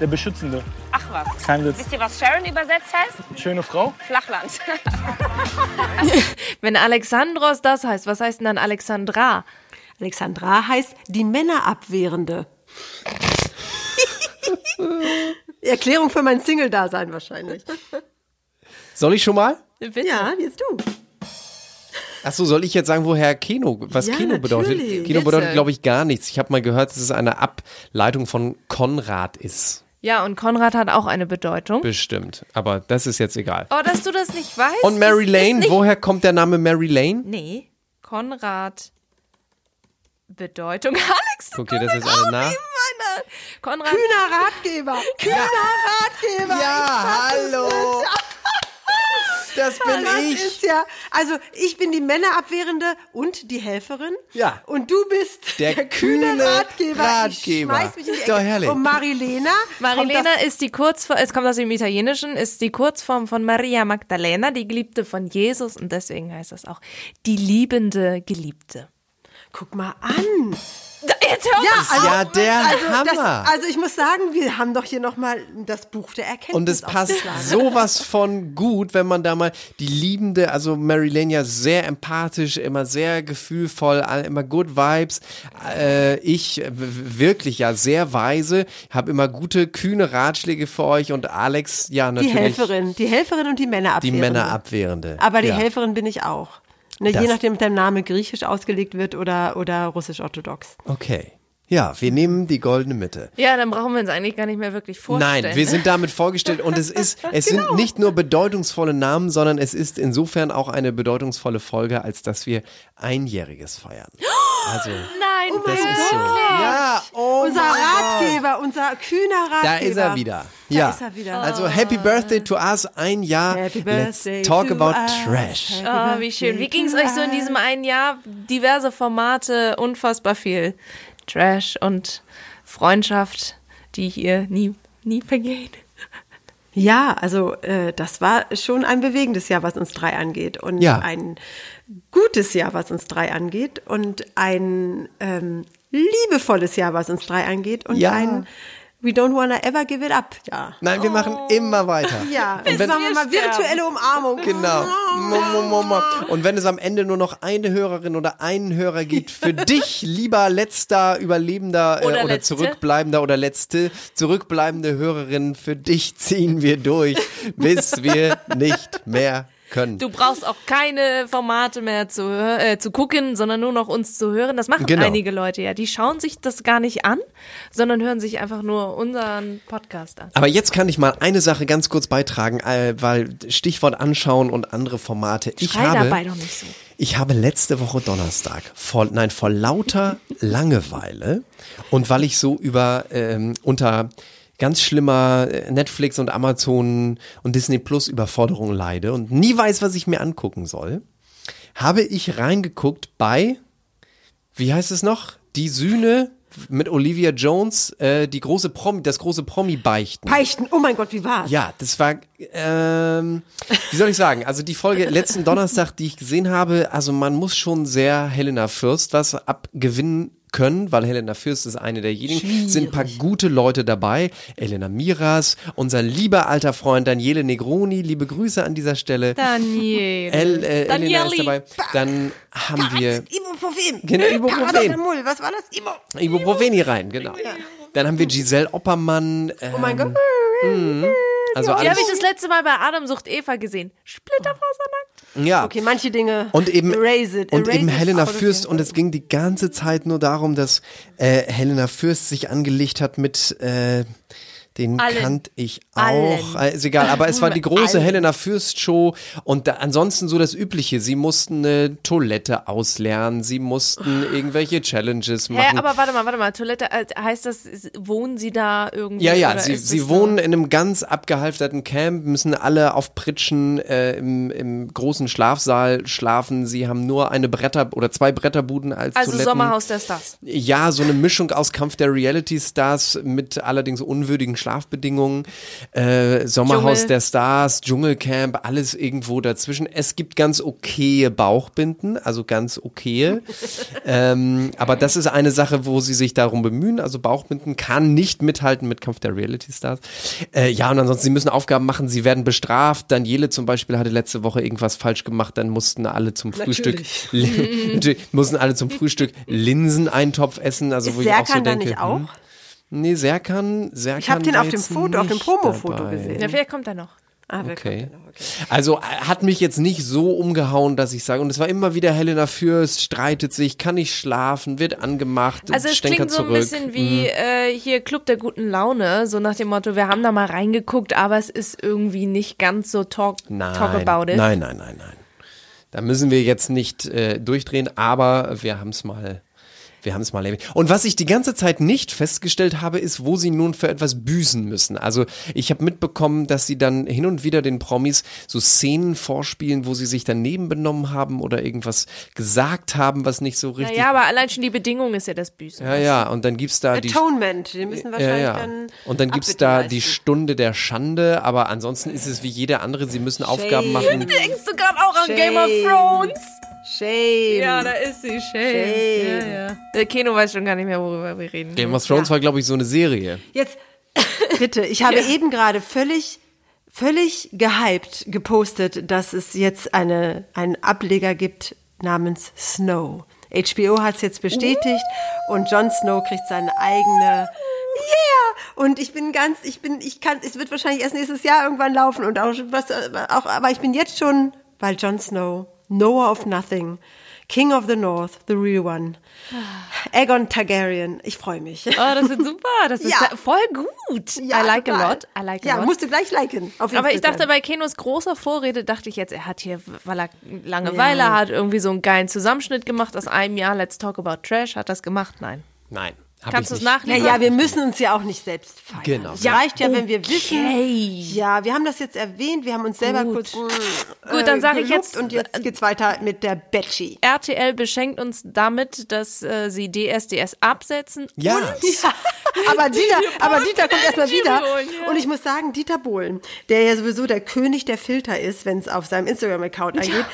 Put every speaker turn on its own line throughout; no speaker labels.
Der Beschützende.
Ach was.
Kein Witz.
Wisst ihr, was Sharon übersetzt heißt?
Schöne Frau?
Flachland.
Wenn Alexandros das heißt, was heißt denn dann Alexandra?
Alexandra heißt die Männerabwehrende. Erklärung für mein Single-Dasein wahrscheinlich.
Soll ich schon mal?
Bitte.
Ja, jetzt du.
Achso, soll ich jetzt sagen, woher Kino, was
Ja,
Kino bedeutet?
natürlich.
Kino bedeutet, glaube ich, gar nichts. Ich habe mal gehört, dass es eine Ableitung von Konrad ist.
Ja, und Konrad hat auch eine Bedeutung.
Bestimmt. Aber das ist jetzt egal.
Oh, dass du das nicht weißt.
Und Mary
ist- ist
Lane,
nicht-
woher kommt der Name Mary Lane?
Nee, Konrad. Bedeutung. Alex, du
Okay, das ist alle nach.
Konrad.
Kühner Ratgeber. Kühner Ratgeber.
Ja, hallo. Das bin
Das
ich.
ist ja, also ich bin die Männerabwehrende und die Helferin.
Ja.
Und du bist
Der kühne
Ratgeber.
Ratgeber.
Ich schmeiß mich in die
Ist doch
Ecke.
herrlich.
Und Marilena.
Marilena
das-
ist die Kurzform, es kommt aus dem Italienischen, ist die Kurzform von Maria Magdalena, die Geliebte von Jesus und deswegen heißt das auch die liebende Geliebte.
Guck mal an.
Jetzt hör
Ja, also,
ja der
also, das,
Hammer.
also ich muss sagen, wir haben doch hier nochmal das Buch der Erkenntnis.
Und es passt sowas von gut, wenn man da mal die liebende, also Mary Lane ja sehr empathisch, immer sehr gefühlvoll, all- immer good vibes. Äh, ich wirklich ja sehr weise, habe immer gute, kühne Ratschläge für euch und Alex ja
Die
natürlich
Helferin, die Helferin und die
die
Männerabwehrende.
Männerabwehrende.
Aber die
ja.
Helferin bin ich auch. Ne, je nachdem, ob dein Name griechisch ausgelegt wird oder, oder russisch-orthodox.
Okay. Ja, wir nehmen die goldene Mitte.
Ja, dann brauchen wir uns eigentlich gar nicht mehr wirklich vorstellen.
Nein, wir sind damit vorgestellt und es ist, es sind nicht nur bedeutungsvolle Namen, sondern es ist insofern auch eine bedeutungsvolle Folge, als dass wir einjähriges feiern. Also,
Nein,
das ist so. Ja, oh
Unser
mein Gott.
Ratgeber, unser kühner Ratgeber.
Da ist er wieder. Ja.
ist er wieder.
Also Happy Birthday to us, ein Jahr.
Happy
Let's
Birthday
talk
to
about
us.
Trash.
Oh, wie schön. Wie ging es euch so in diesem einen Jahr? Diverse Formate, unfassbar viel Trash und Freundschaft, die hier nie, nie vergehen.
Ja, also äh, das war schon ein bewegendes Jahr, was uns drei angeht. Und
Ja.
ein gutes Jahr, was uns drei angeht. Und ein ähm, liebevolles Jahr, was uns drei angeht. Und
Ja.
ein We don't wanna ever give it up, ja.
Nein, wir machen immer weiter.
Ja,
Und
jetzt
wenn,
machen wir mal virtuelle Umarmung.
Genau. Und wenn es am Ende nur noch eine Hörerin oder einen Hörer gibt, für dich, lieber letzter Überlebender äh,
Oder
oder,
letzte.
zurückbleibender oder letzte zurückbleibende Hörerin, für dich ziehen wir durch, bis wir nicht mehr können.
Du brauchst auch keine Formate mehr zu, äh, zu gucken, sondern nur noch uns zu hören. Das machen
Genau.
einige Leute ja. Die schauen sich das gar nicht an, sondern hören sich einfach nur unseren Podcast an.
Aber jetzt kann ich mal eine Sache ganz kurz beitragen, äh, weil Stichwort anschauen und andere Formate. Ich
Schrei
habe,
dabei doch nicht so.
Ich habe letzte Woche Donnerstag vor, nein, vor lauter Langeweile und weil ich so über ähm, unter ganz schlimmer äh, Netflix und Amazon und Disney Plus Überforderung leide und nie weiß, was ich mir angucken soll, habe ich reingeguckt bei, wie heißt es noch? Die Sühne mit Olivia Jones, äh, die große Promi, das große Promi-Beichten.
Peichten, oh mein Gott, wie war's?
Ja, das war, ähm, wie soll ich sagen, also die Folge letzten Donnerstag, die ich gesehen habe, also man muss schon sehr Helena Fürst was abgewinnen können, weil Helena Fürst ist eine derjenigen, sind ein paar gute Leute dabei, Elena Miras, unser lieber alter Freund Daniele Negroni, liebe Grüße an dieser Stelle.
Daniel.
El, äh, Elena ist dabei. Dann haben wir
Ibuprofen.
Genau, Ibuprofen.
Was war das? Ibu.
Ibuprofen hier rein, genau. Dann haben wir Giselle Oppermann. Ähm,
Oh mein Gott.
Also
Die habe ich das letzte Mal bei Adam sucht Eva gesehen. Splitterfasernackt.
Ja.
Okay, manche Dinge.
Und eben,
Erase it.
und
Erase
eben
it
Helena Fürst. Und es ging die ganze Zeit nur darum, dass äh, Helena Fürst sich angelegt hat mit äh, Den
Allen.
kannte ich
Allen.
auch. Äh, Ist egal, aber es war die große
Allen.
Helena Fürst Show und da, ansonsten so das Übliche. Sie mussten eine Toilette auslernen, sie mussten irgendwelche Challenges
Hä,
machen.
aber warte mal, warte mal. Toilette, äh, heißt das, wohnen Sie da irgendwie?
Ja, ja, sie, sie wohnen in einem ganz abgehalfterten Camp, müssen alle auf Pritschen äh, im, im großen Schlafsaal schlafen. Sie haben nur eine Bretter- oder zwei Bretterbuden als
Also
Toiletten.
Sommerhaus der Stars.
Ja, so eine Mischung aus Kampf der Reality-Stars mit allerdings unwürdigen Schlafbedingungen, äh, Sommerhaus
Dschungel.
der Stars, Dschungelcamp, alles irgendwo dazwischen. Es gibt ganz okaye Bauchbinden, also ganz okaye. ähm, aber das ist eine Sache, wo sie sich darum bemühen. Also Bauchbinden kann nicht mithalten mit Kampf der Reality-Stars. Äh, ja, und ansonsten, sie müssen Aufgaben machen, sie werden bestraft. Daniele zum Beispiel hatte letzte Woche irgendwas falsch gemacht, dann mussten alle zum Frühstück, mussten alle zum Frühstück Linseneintopf essen. Also
Ist
wo ich auch so denke,
nicht auch?
hm, Nee, Serkan, Serkan
Ich hab den auf dem Foto, auf dem Promo-Foto gesehen.
Ja, vielleicht kommt er noch.
Ah, wer
Okay.
noch? okay.
Also äh, hat mich jetzt nicht so umgehauen, dass ich sage, und es war immer wieder Helena Fürst, streitet sich, kann nicht schlafen, wird angemacht,
Also es
stänkert
klingt so ein bisschen wie äh, hier Club der guten Laune, so nach dem Motto, wir haben da mal reingeguckt, aber es ist irgendwie nicht ganz so talk,
Nein,
talk about it.
nein, nein, nein, nein. Da müssen wir jetzt nicht äh, durchdrehen, aber wir haben es mal. Wir haben es mal erwähnt. Und was ich die ganze Zeit nicht festgestellt habe, ist, wo sie nun für etwas büßen müssen. Also ich habe mitbekommen, dass sie dann hin und wieder den Promis so Szenen vorspielen, wo sie sich daneben benommen haben oder irgendwas gesagt haben, was nicht so richtig.
Naja, aber allein schon die Bedingung ist ja das Büßen.
ja, ja. Und dann gibt's da die
Atonement, die müssen
ja,
wahrscheinlich
ja.
dann.
Und dann gibt's da die Stunde der Schande, aber ansonsten ist es wie jeder andere, sie müssen Aufgaben machen.
Denkst du gerade auch an
Shame.
Game of Thrones?
Shame.
Ja, da ist sie. Shame.
Shame.
Ja, ja. Der Keno weiß schon gar nicht mehr, worüber wir reden.
Game of Thrones war, glaube ich, so eine Serie.
Jetzt, bitte, ich habe eben gerade völlig, völlig gehypt gepostet, dass es jetzt eine, einen Ableger gibt namens Snow. HBO hat es jetzt bestätigt und Jon Snow kriegt seine eigene. Yeah! Und ich bin ganz, ich bin, ich kann, es wird wahrscheinlich erst nächstes Jahr irgendwann laufen und auch, was, auch aber ich bin jetzt schon, weil Jon Snow, Noah of Nothing, King of the North, the real one, Aegon Targaryen, ich freue mich.
Oh, das wird super. Das ist
Ja.
voll gut.
Ja,
I like
total.
a lot. I like a
ja,
lot.
musst du gleich liken. Auf
aber ich dachte, bei Kenos großer Vorrede dachte ich jetzt, er hat hier, weil er Langeweile
Ja.
hat, irgendwie so einen geilen Zusammenschnitt gemacht aus einem Jahr. Let's talk about Trash. Hat das gemacht? Nein.
Nein. Hab
Kannst du es
nicht.
nachliefern?
Naja, wir müssen uns ja auch nicht selbst feiern.
Genau.
Es reicht ja, wenn wir wissen.
Okay.
Ja, wir haben das jetzt erwähnt, wir haben uns selber
Gut.
kurz. mm,
Gut, dann sage ich jetzt-
Und jetzt geht's weiter mit der Betschi.
RTL beschenkt uns damit, dass äh, sie DSDS absetzen.
Ja.
Ja, aber Dieter, aber Dieter kommt erstmal wieder.
ja.
Und ich muss sagen, Dieter Bohlen, der ja sowieso der König der Filter ist, wenn es auf seinem Instagram-Account angeht.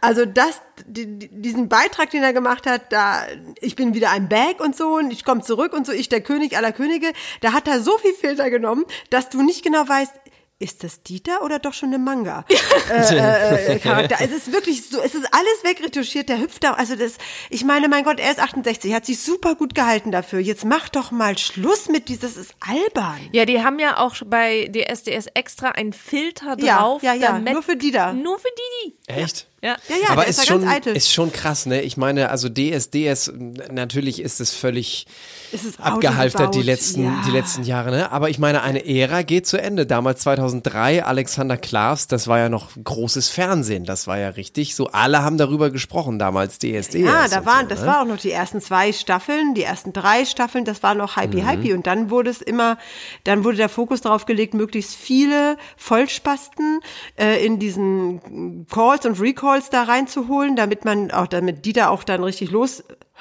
Also das, die, die- diesen Beitrag, den er gemacht hat, da, ich bin wieder ein Bag und so und ich komme zurück und so, ich der König aller Könige, da hat er so viel Filter genommen, dass du nicht genau weißt, ist das Dieter oder doch schon eine Manga? äh, äh, äh, Charakter. Es ist wirklich so, es ist alles wegretuschiert, der hüpft da, also das, ich meine, mein Gott, er ist 68, hat sich super gut gehalten dafür. Jetzt mach doch mal Schluss mit dieses, das ist albern.
Ja, die haben ja auch bei DSDS extra einen Filter
Ja,
drauf.
ja, ja,
damit-
nur für Dieter.
Nur für Didi.
Echt?
Ja.
Ja, ja,
Aber
der
ist
ist
schon,
ganz eitel.
ist schon krass, ne? Ich meine, also DSDS, natürlich ist es völlig
ist
abgehalftert die letzten,
ja.
die letzten Jahre, ne? Aber ich meine, eine Ära geht zu Ende. Damals 2003, Alexander Klavs, das war ja noch großes Fernsehen. Das war ja richtig so. Alle haben darüber gesprochen damals, DSDS.
Ja, da
und
waren,
so,
das
ne?
war auch noch die ersten zwei Staffeln, die ersten drei Staffeln, das war noch Hypey
Mhm.
Hypey. Und dann wurde es immer, dann wurde der Fokus darauf gelegt, möglichst viele Vollspasten äh, in diesen Calls und Recalls da reinzuholen, damit man auch, damit die da auch dann richtig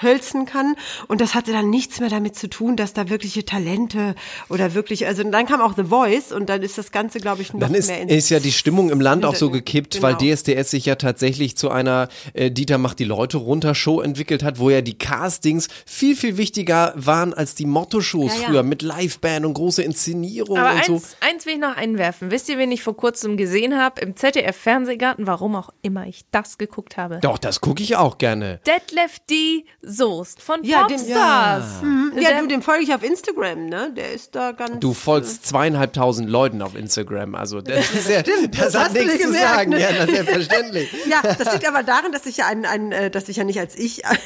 loshölzen kann. Und das hatte dann nichts mehr damit zu tun, dass da wirkliche Talente oder wirklich, also dann kam auch The Voice und dann ist das Ganze, glaube ich, noch
Dann ist,
mehr ins
ist ja die Stimmung im Land auch so gekippt,
Genau.
weil DSDS sich ja tatsächlich zu einer äh, Dieter macht die Leute runter Show entwickelt hat, wo ja die Castings viel, viel wichtiger waren als die Motto-Shows
Ja, ja.
früher mit Liveband und große Inszenierung
Aber
und so.
eins, eins will ich noch einwerfen. Wisst ihr, wen ich vor kurzem gesehen habe? Im ZDF-Fernsehgarten, warum auch immer ich das geguckt habe.
Doch, das gucke ich auch gerne.
Detlef D. Soest von
Ja, dem-
Popstars.
Hm,
Der-
Ja, du, dem folge ich auf Instagram, ne? Der ist da ganz.
Du folgst zweieinhalbtausend Leuten auf Instagram, also das ist ja, das,
das
hat
hast du
nichts
dir
zu
gemerkt,
sagen,
ne?
ja, das ist selbstverständlich.
Ja, das liegt aber daran, dass ich ja ein, ein, äh, dass ich ja nicht als ich auf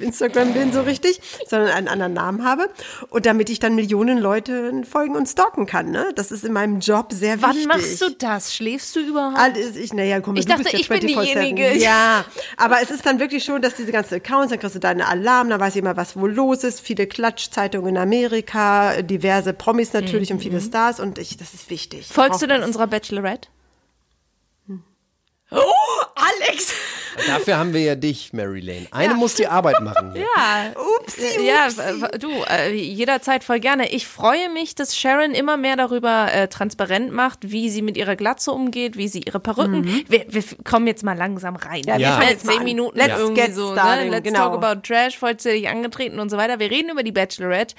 Instagram bin so richtig, sondern einen anderen Namen habe und damit ich dann Millionen Leute folgen und stalken kann. Ne? Das ist in meinem Job sehr
Wann
wichtig.
machst du das? Schläfst du überhaupt?
Alles, ich, naja, komm,
Ich
du
dachte,
bist ja
ich bin
24/7.
diejenige.
Ja, aber es ist dann wirklich schon, dass diese ganzen Accounts, dann kriegst du deinen Alarm, dann weiß ich immer, was wohl los ist. Viele Klatschzeitungen in Amerika, diverse Promis natürlich und viele Stars und ich, das ist wichtig. Ich
Mhm. Folgst du denn
das.
unserer Bachelorette? Oh, Alex!
Dafür haben wir ja dich, Mary Lane. Eine muss die Arbeit machen hier.
Ja,
Upsi,
ja,
upsi.
w- du, äh, jederzeit voll gerne. Ich freue mich, dass Sharon immer mehr darüber äh, transparent macht, wie sie mit ihrer Glatze umgeht, wie sie ihre Perücken. Wir, wir kommen jetzt mal langsam rein.
Ja,
wir
wir
jetzt zehn. Minuten
Let's
irgendwie
get
so.
started,
Ne? Let's
genau.
talk about Trash, vollzählig angetreten und so weiter. Wir reden über die Bachelorette.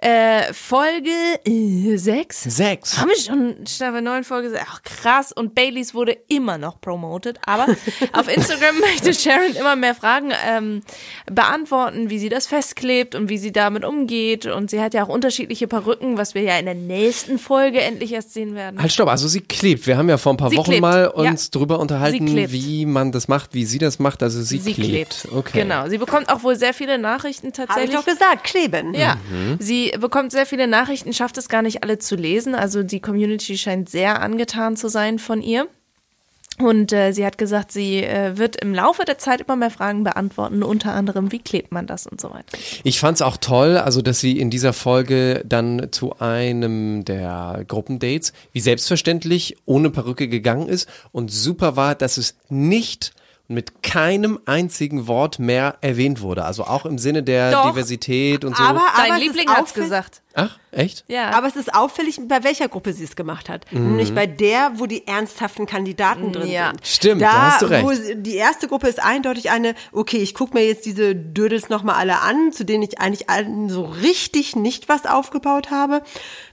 Äh, Folge 6.
Sechs.
Haben wir schon Staffel 9 Folge sechs? Ach krass. Und Baileys wurde immer noch promoted. Aber auf Instagram möchte Sharon immer mehr Fragen ähm, beantworten, wie sie das festklebt und wie sie damit umgeht. Und sie hat ja auch unterschiedliche Perücken, was wir ja in der nächsten Folge endlich erst sehen werden.
Halt, stopp, also sie klebt. Wir haben ja vor ein paar
Sie
Wochen
klebt,
mal
ja.
uns drüber unterhalten, wie man das macht, wie sie das macht. Also sie,
Sie
klebt.
klebt.
Okay.
Genau. Sie bekommt auch wohl sehr viele Nachrichten
Habe ich
tatsächlich.
doch gesagt, kleben.
Ja,
Mhm.
sie bekommt sehr viele Nachrichten, schafft es gar nicht alle zu lesen. Also die Community scheint sehr angetan zu sein von ihr. Und äh, sie hat gesagt, sie äh, wird im Laufe der Zeit immer mehr Fragen beantworten, unter anderem, wie klebt man das und so weiter.
Ich fand's auch toll, also dass sie in dieser Folge dann zu einem der Gruppendates, wie selbstverständlich, ohne Perücke gegangen ist und super war, dass es nicht mit keinem einzigen Wort mehr erwähnt wurde. Also auch im Sinne der
Doch.
Diversität und so.
Aber,
Dein
aber es
Liebling
ist
hat's
auffällig-
gesagt.
Ach, echt?
Ja.
Aber es ist auffällig, bei welcher Gruppe sie es gemacht hat. Nämlich bei der, wo die ernsthaften Kandidaten drin
Ja.
sind.
Stimmt,
da,
da hast du recht.
Wo sie- die erste Gruppe ist eindeutig eine, okay, ich gucke mir jetzt diese Dödels nochmal alle an, zu denen ich eigentlich allen so richtig nicht was aufgebaut habe.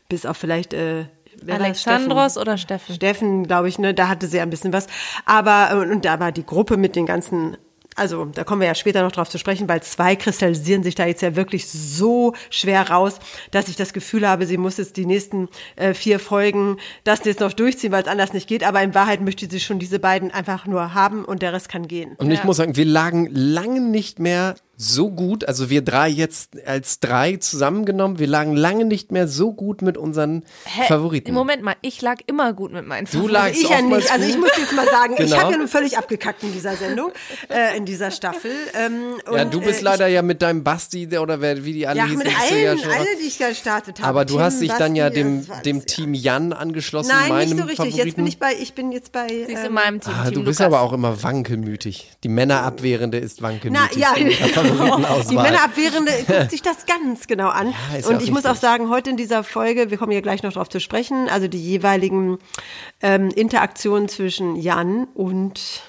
Bis auf vielleicht äh, wer?
Alexandros
Steffen?
oder Steffen?
Steffen, glaube ich, ne, da hatte sie ein bisschen was. Aber, äh, und da war die Gruppe mit den ganzen, also da kommen wir ja später noch drauf zu sprechen, weil zwei kristallisieren sich da jetzt ja wirklich so schwer raus, dass ich das Gefühl habe, sie muss jetzt die nächsten äh, vier Folgen das jetzt noch durchziehen, weil es anders nicht geht. Aber in Wahrheit möchte sie schon diese beiden einfach nur haben und der Rest kann gehen.
Und ich muss sagen, wir lagen lange nicht mehr so gut, also wir drei jetzt als drei zusammengenommen, wir lagen lange nicht mehr so gut mit unseren
Hä?
Favoriten.
Moment mal, ich lag immer gut mit meinen
Du
Favoriten.
lagst
Ich ja nicht. Also ich muss jetzt mal sagen, ich
Genau.
habe ja nun völlig abgekackt in dieser Sendung, äh, in dieser Staffel. Ähm,
Ja,
und,
du bist
äh,
leider ja mit deinem Basti der- oder wer, wie die alle
Ja,
hießen,
mit
du
allen,
ja schon
alle, die ich gestartet habe.
Aber du
Tim,
hast dich dann ja dem,
war
dem
alles,
Team Jan angeschlossen,
Nein,
meinem
nicht so richtig.
Favoriten.
Jetzt bin ich bei, ich bin jetzt bei.
Sie ist in
ähm,
meinem Team.
ah,
Team
du bist
Lukas.
aber auch immer wankelmütig. Die Männerabwehrende ist
na
wankelmütig.
ja, die. Männerabwehrende guckt sich das ganz genau an.
ja
und
auch
ich muss auch sagen, heute in dieser Folge, wir kommen ja gleich noch drauf zu sprechen, also die jeweiligen ähm, Interaktionen zwischen Jan und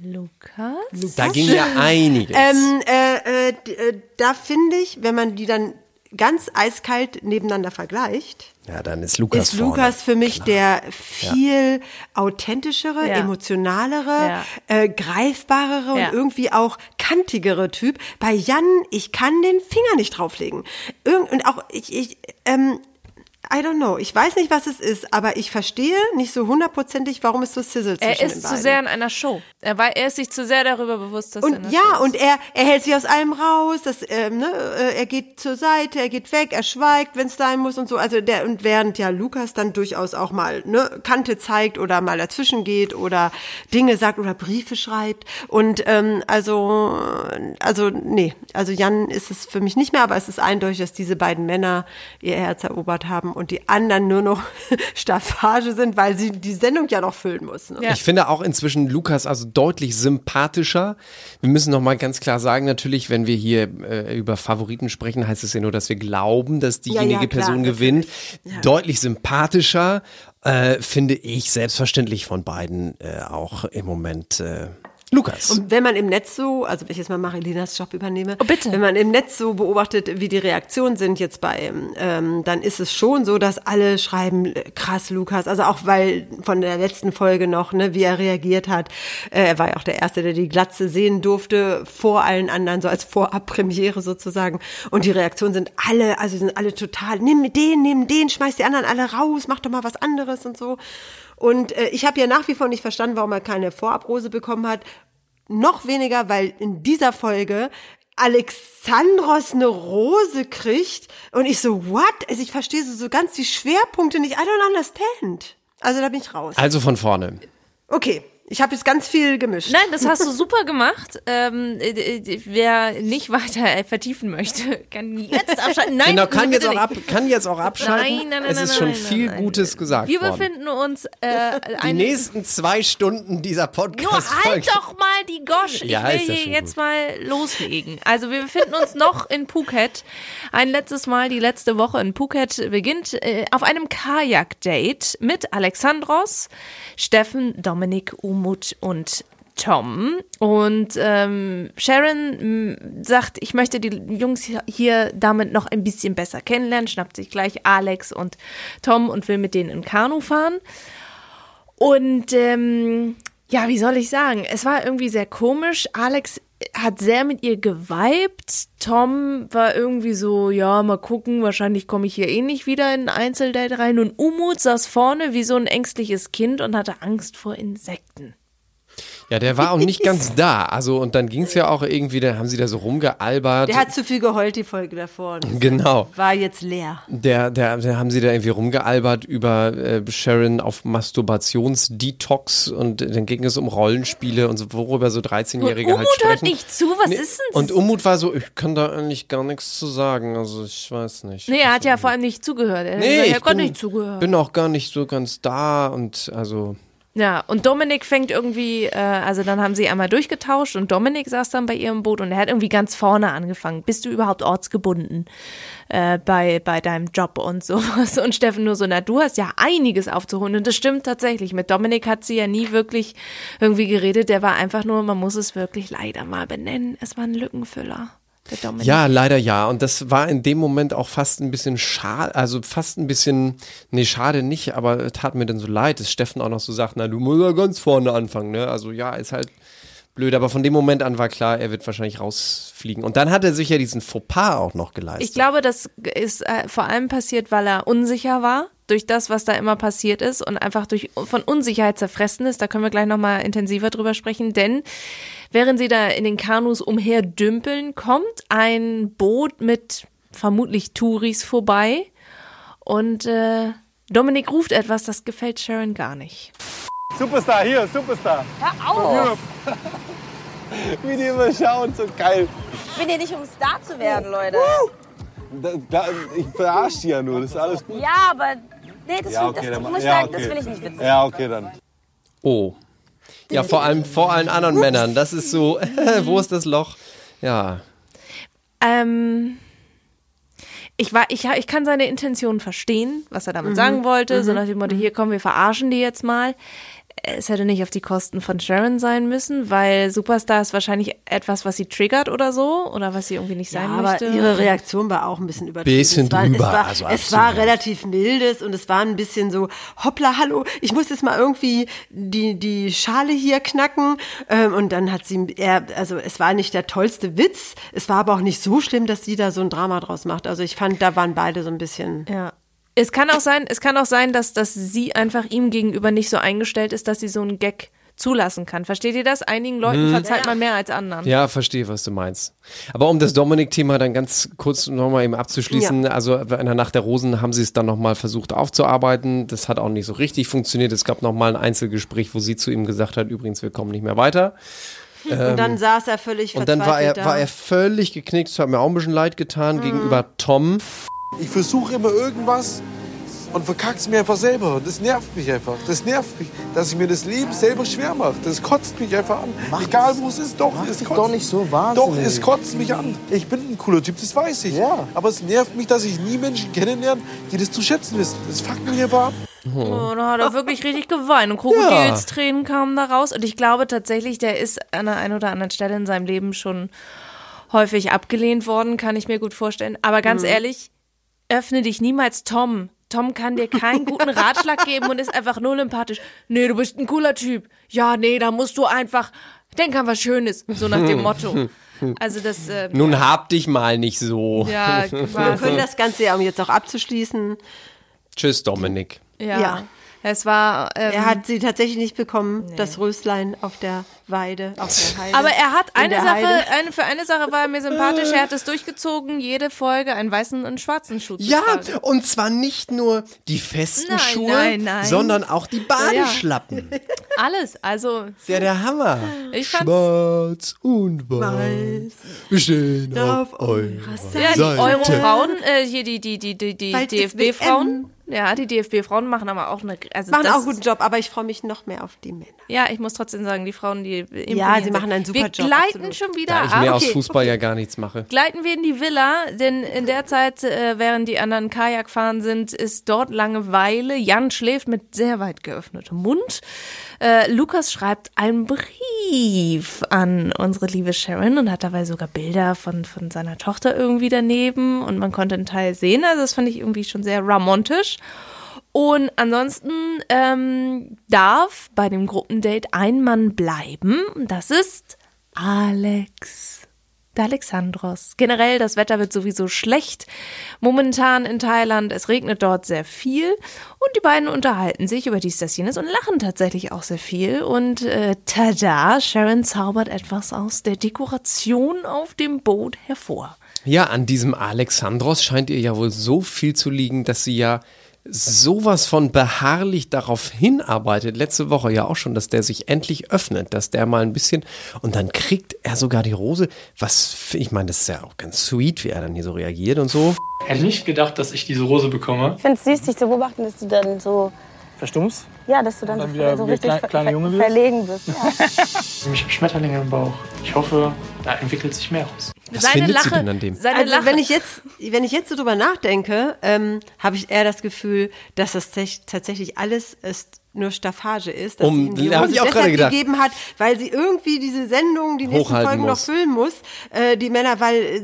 Lukas?
Da ging ja einiges.
Ähm, äh, äh, äh, da finde ich, wenn man die dann ganz eiskalt nebeneinander vergleicht,
ja, dann ist Lukas
ist
vorne.
Lukas für mich der viel authentischere,
Ja.
emotionalere,
Ja.
äh, greifbarere
Ja.
und irgendwie auch kantigere Typ. Bei Jan, ich kann den Finger nicht drauflegen. Irgend, und auch ich, ich ähm, I don't know. Ich weiß nicht, was es ist, aber ich verstehe nicht so hundertprozentig, warum es so sizzelt zwischen
Er ist zu sehr in einer Show. Er, war, er ist sich zu sehr darüber bewusst, dass er
Und
einer
ja,
Show ist.
und er, er hält sich aus allem raus, das, ähm, ne, äh, er geht zur Seite, er geht weg, er schweigt, wenn es sein muss und so. Also der, und während ja Lukas dann durchaus auch mal ne, Kante zeigt oder mal dazwischen geht oder Dinge sagt oder Briefe schreibt. Und ähm, also, also, nee, also Jan ist es für mich nicht mehr, aber es ist eindeutig, dass diese beiden Männer ihr Herz erobert haben und die anderen nur noch Staffage sind, weil sie die Sendung ja noch füllen muss. Ne?
Ja.
Ich finde auch inzwischen Lukas also deutlich sympathischer. Wir müssen noch mal ganz klar sagen, natürlich, wenn wir hier äh, über Favoriten sprechen, heißt es ja nur, dass wir glauben, dass diejenige
ja, klar,
Person gewinnt. Deutlich sympathischer äh, finde ich selbstverständlich von beiden äh, auch im Moment. Äh, Lukas.
Und wenn man im Netz so, also wenn ich jetzt mal Marilinas Job übernehme,
Oh, bitte.
wenn man im Netz so beobachtet, wie die Reaktionen sind jetzt bei, ähm, dann ist es schon so, dass alle schreiben, äh, krass, Lukas, also auch weil von der letzten Folge noch, ne, wie er reagiert hat. Äh, er war ja auch der Erste, der die Glatze sehen durfte, vor allen anderen, so als Vorabpremiere sozusagen. Und die Reaktionen sind alle, also sind alle total, nimm den, nimm den, schmeiß die anderen alle raus, mach doch mal was anderes und so. Und äh, ich habe ja nach wie vor nicht verstanden, warum er keine Vorabrose bekommen hat. Noch weniger, weil in dieser Folge Alexandros eine Rose kriegt und ich so, what? Also ich verstehe so, so ganz die Schwerpunkte nicht. I don't understand. Also da bin ich raus.
Also von vorne.
Okay, ich habe jetzt ganz viel gemischt.
Nein, das hast du super gemacht. Ähm, äh, äh, wer nicht weiter äh, vertiefen möchte, kann jetzt abschalten. Nein,
Genau, kann jetzt, auch ab, kann jetzt auch abschalten.
Nein, nein, nein,
es
nein,
ist schon
nein,
viel
nein, nein.
Gutes gesagt
Wir
worden.
befinden uns äh,
Die nächsten zwei Stunden dieser Podcast.
Nur halt doch mal die Gosch. Ich
Ja,
will hier
schon
jetzt
gut.
mal loslegen. Also wir befinden uns noch in Phuket. Ein letztes Mal, die letzte Woche in Phuket beginnt äh, auf einem Kajak-Date mit Alexandros, Steffen, Dominik, Umut und Tom. Und ähm, Sharon mh, sagt, ich möchte die Jungs hier- hier damit noch ein bisschen besser kennenlernen, schnappt sich gleich Alex und Tom und will mit denen in Kanu fahren. Und ähm, ja, wie soll ich sagen? Es war irgendwie sehr komisch. Alex hat sehr mit ihr geweibt. Tom war irgendwie so, ja, mal gucken, wahrscheinlich komme ich hier eh nicht wieder in ein Einzeldate rein. Und Umut saß vorne wie so ein ängstliches Kind und hatte Angst vor Insekten.
Ja, der war auch nicht ganz da. Also, und dann ging es ja auch irgendwie, da haben sie da so rumgealbert.
Der hat zu viel geheult, die Folge davor.
Genau.
war jetzt leer.
Der, der, der haben sie da irgendwie rumgealbert über äh, Sharon auf Masturbationsdetox und dann ging es um Rollenspiele und so, worüber so 13-Jährige
Und
halt
Umut hört
sprechen.
nicht zu, was
Nee,
ist denn das?
Und Umut war so, ich kann da eigentlich gar nichts zu sagen, also ich weiß nicht.
Nee, er hat ja vor allem nicht zugehört. Er hat
Nee,
gesagt, ich
ich bin,
nicht zugehört.
bin auch gar nicht so ganz da und also
Ja, und Dominik fängt irgendwie, äh, also dann haben sie einmal durchgetauscht und Dominik saß dann bei ihr im Boot und er hat irgendwie ganz vorne angefangen. Bist du überhaupt ortsgebunden äh, bei, bei deinem Job und sowas? Und Steffen nur so, na, du hast ja einiges aufzuholen. Und das stimmt tatsächlich. Mit Dominik hat sie ja nie wirklich irgendwie geredet. Der war einfach nur, man muss es wirklich leider mal benennen. Es war ein Lückenfüller. Der Dominik.
Ja, leider ja. Und das war in dem Moment auch fast ein bisschen schade, also fast ein bisschen, nee, schade nicht, aber tat mir dann so leid, dass Steffen auch noch so sagt, na, du musst ja ganz vorne anfangen, ne? Also ja, ist halt blöd, aber von dem Moment an war klar, er wird wahrscheinlich rausfliegen. Und dann hat er sich ja diesen Fauxpas auch noch geleistet.
Ich glaube, das ist äh, vor allem passiert, weil er unsicher war durch das, was da immer passiert ist und einfach durch von Unsicherheit zerfressen ist. Da können wir gleich noch mal intensiver drüber sprechen, denn während sie da in den Kanus umherdümpeln, kommt ein Boot mit vermutlich Touris vorbei und äh, Dominik ruft etwas, das gefällt Sharon gar nicht.
Superstar, hier, Superstar.
Hör auf!
Wie die immer schauen, so geil.
Ich bin hier nicht, um Star zu werden, Leute.
Da, da, ich verarsche die ja nur, das ist alles gut.
Ja, aber. Nee, das,
Ja,
das,
okay, dann
muss ich
ja,
sagen, das
okay.
will ich nicht witzig.
Ja, okay, dann.
Oh. Ja, vor allem vor allen anderen Männern. Das ist so, wo ist das Loch? Ja.
Ähm, ich, war, ich, ich kann seine Intention verstehen, was er damit sagen wollte. So nach dem Motto, hier komm, wir verarschen die jetzt mal. Es hätte nicht auf die Kosten von Sharon sein müssen, weil Superstar ist wahrscheinlich etwas, was sie triggert oder so, oder was sie irgendwie nicht sein
Ja, aber
möchte.
ihre Reaktion war auch ein bisschen übertrieben.
Bisschen
es war,
drüber,
es war,
also
es war relativ mildes und es war ein bisschen so, hoppla, hallo, ich muss jetzt mal irgendwie die, die Schale hier knacken. Ähm, und dann hat sie, eher, also es war nicht der tollste Witz, es war aber auch nicht so schlimm, dass sie da so ein Drama draus macht. Also ich fand, da waren beide so ein bisschen.
Ja. Es kann auch sein, es kann auch sein, dass, dass sie einfach ihm gegenüber nicht so eingestellt ist, dass sie so einen Gag zulassen kann. Versteht ihr das? Einigen Leuten verzeiht man mehr als anderen.
Ja, verstehe, was du meinst. Aber um das Dominik-Thema dann ganz kurz nochmal eben abzuschließen, also in der Nacht der Rosen haben sie es dann nochmal versucht aufzuarbeiten. Das hat auch nicht so richtig funktioniert. Es gab nochmal ein Einzelgespräch, wo sie zu ihm gesagt hat, übrigens, wir kommen nicht mehr weiter.
und dann saß er völlig
Ähm, Und dann war er,
verzweifelt
war
da.
er völlig geknickt. Das hat mir auch ein bisschen leid getan gegenüber Tom.
Ich versuche immer irgendwas und verkack's mir einfach selber. Und das nervt mich einfach. Das nervt mich, dass ich mir das Leben selber schwer mache. Das kotzt mich einfach an. Egal wo es ist, doch, es kotzt.
doch nicht so
Doch,
wahnsinnig.
es kotzt mich an. Ich bin ein cooler Typ, das weiß ich.
Ja.
Aber es nervt mich, dass ich nie Menschen kennenlerne, die das zu schätzen wissen. Das fuckt mich einfach ab.
Oh, da hat er wirklich richtig geweint und Krokodilstränen kamen da raus. Und ich glaube tatsächlich, der ist an der einen oder anderen Stelle in seinem Leben schon häufig abgelehnt worden, kann ich mir gut vorstellen. Aber ganz ehrlich, öffne dich niemals Tom. Tom kann dir keinen guten Ratschlag geben und ist einfach null empathisch. Nee, du bist ein cooler Typ. Ja, nee, da musst du einfach, denk an was Schönes. So nach dem Motto. Also das, äh,
Nun hab dich mal nicht so.
ja,
Wir können das Ganze ja, um jetzt auch abzuschließen.
Tschüss, Dominik.
Ja.
Ja.
Es war. Ähm,
Er hat sie tatsächlich nicht bekommen, das Röslein auf der Weide, auf der Heide.
aber er hat
In
eine Sache,
Heide.
eine, für eine Sache war er mir sympathisch. Er hat es durchgezogen, jede Folge einen weißen und schwarzen Schuh zu
Ja,
tragen.
und zwar nicht nur die festen
Nein,
Schuhe,
nein, nein.
sondern auch die Badeschlappen.
Alles. Also,
Ist ja der Hammer.
ich.
Schwarz und weiß. Wir stehen auf
Auf
eurer
Ja, die
Seite.
Eurofrauen, äh, hier die, die, die, die, die DFB-Frauen. Ja, die DFB-Frauen machen aber auch eine. Also
machen
das
auch einen guten Job, aber ich freue mich noch mehr auf die Männer.
Ja, ich muss trotzdem sagen, die Frauen, die
Ja, sie machen einen super
Wir
Job,
gleiten
absolut.
schon wieder
Da ich
ab.
mehr aus Fußball ja gar nichts mache.
Gleiten wir in die Villa, denn in der Zeit, äh, während die anderen Kajak fahren sind, ist dort Langeweile. Jan schläft mit sehr weit geöffnetem Mund. Äh, Lukas schreibt einen Brief an unsere liebe Sharon und hat dabei sogar Bilder von, von seiner Tochter irgendwie daneben und man konnte einen Teil sehen. Also das fand ich irgendwie schon sehr romantisch. Und ansonsten ähm, darf bei dem Gruppendate ein Mann bleiben. Und Das ist Alex. Alexandros. Generell, das Wetter wird sowieso schlecht. Momentan in Thailand. Es regnet dort sehr viel. Und die beiden unterhalten sich über dies, das, jenes und lachen tatsächlich auch sehr viel. Und äh, tada, Sharon zaubert etwas aus der Dekoration auf dem Boot hervor.
Ja, an diesem Alexandros scheint ihr ja wohl so viel zu liegen, dass sie ja sowas von beharrlich darauf hinarbeitet. Letzte Woche ja auch schon, dass der sich endlich öffnet, dass der mal ein bisschen und dann kriegt er sogar die Rose. Was, ich meine, das ist ja auch ganz sweet, wie er dann hier so reagiert und so.
Hätte nicht gedacht, dass ich diese Rose bekomme.
Ich finde es süß, dich zu beobachten, dass du dann so,
Verstummst?
ja, dass du dann,
Dann
so,
wieder
so
wie
richtig
klein-
ver
kleiner Junge
ver
wirst?
verlegen bist. Ja.
Ich habe Schmetterlinge im Bauch. Ich hoffe, da entwickelt sich mehr aus.
Was findet sie denn an dem?
Seine
Also
Lache.
wenn ich jetzt, wenn ich jetzt so drüber nachdenke, ähm, habe ich eher das Gefühl, dass das tatsächlich alles ist nur Staffage ist, dass
Um-
sie ihm die
gedacht.
gegeben hat, weil sie irgendwie diese Sendung, die nächsten Folgen
muss.
noch füllen muss, äh, die Männer, weil äh,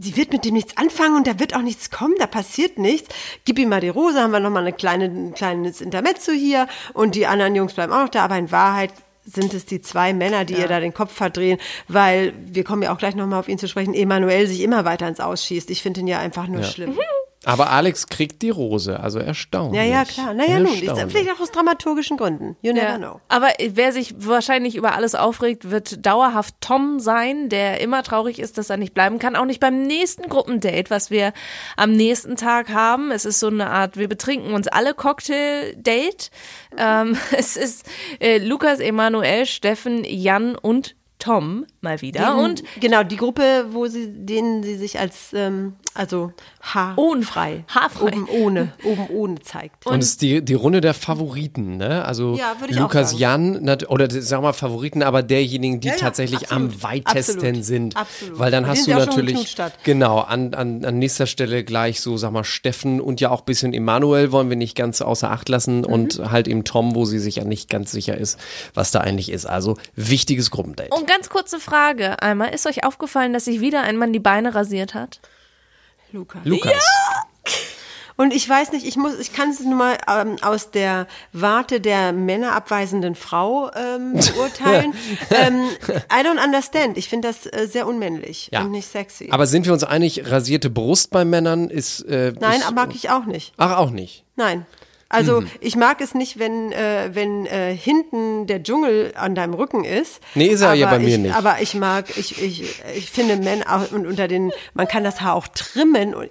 sie wird mit dem nichts anfangen und da wird auch nichts kommen, da passiert nichts. Gib ihm mal die Rose, haben wir noch mal eine kleine, ein kleines Intermezzo hier und die anderen Jungs bleiben auch noch da, aber in Wahrheit sind es die zwei Männer, die ihr da den Kopf verdrehen, weil wir kommen ja auch gleich nochmal auf ihn zu sprechen, Emanuel sich immer weiter ins Ausschießt. Ich finde ihn ja einfach nur schlimm.
Aber Alex kriegt die Rose, also erstaunlich.
Ja, ja, klar. Naja, nun, vielleicht auch aus dramaturgischen Gründen. You never
Ja.
know.
Aber wer sich wahrscheinlich über alles aufregt, wird dauerhaft Tom sein, der immer traurig ist, dass er nicht bleiben kann. Auch nicht beim nächsten Gruppendate, was wir am nächsten Tag haben. Es ist so eine Art, wir betrinken uns alle Cocktail-Date. Ähm, es ist äh, Lukas, Emanuel, Steffen, Jan und Tom mal wieder. und
genau, die Gruppe, wo sie, denen sie sich als, ähm, also haarfrei,
Haarfrei.
oben ohne, oben ohne zeigt.
Und es ist die, die Runde der Favoriten, ne? Also
Ja,
Lukas. Jan, oder sagen wir Favoriten, aber derjenigen, die
Ja, ja,
tatsächlich
absolut.
am weitesten
Absolut.
sind.
Absolut.
Weil dann
Und
hast du natürlich, genau, an, an, an nächster Stelle gleich so, sag mal, Steffen und ja auch ein bisschen Emanuel wollen wir nicht ganz außer Acht lassen
Mhm.
und halt eben Tom, wo sie sich ja nicht ganz sicher ist, was da eigentlich ist. Also wichtiges Gruppendate.
Und ganz kurze Frage einmal. Ist euch aufgefallen, dass sich wieder ein Mann die Beine rasiert hat?
Lukas.
Lukas.
Und ich weiß nicht, ich muss, ich kann es nur mal ähm, aus der Warte der männerabweisenden Frau ähm, beurteilen. ähm, I don't understand. Ich finde das äh, sehr unmännlich
Ja.
und nicht sexy.
Aber sind wir uns einig, rasierte Brust bei Männern ist. Äh,
Nein,
ist,
mag ich auch nicht.
Ach, auch nicht.
Nein. Also
Mhm.
ich mag es nicht, wenn äh, wenn äh, hinten der Dschungel an deinem Rücken ist.
Nee, ist er ja
Aber
bei mir
ich,
nicht.
Aber ich mag, ich, ich, ich finde Männer auch und unter den, man kann das Haar auch trimmen. Und,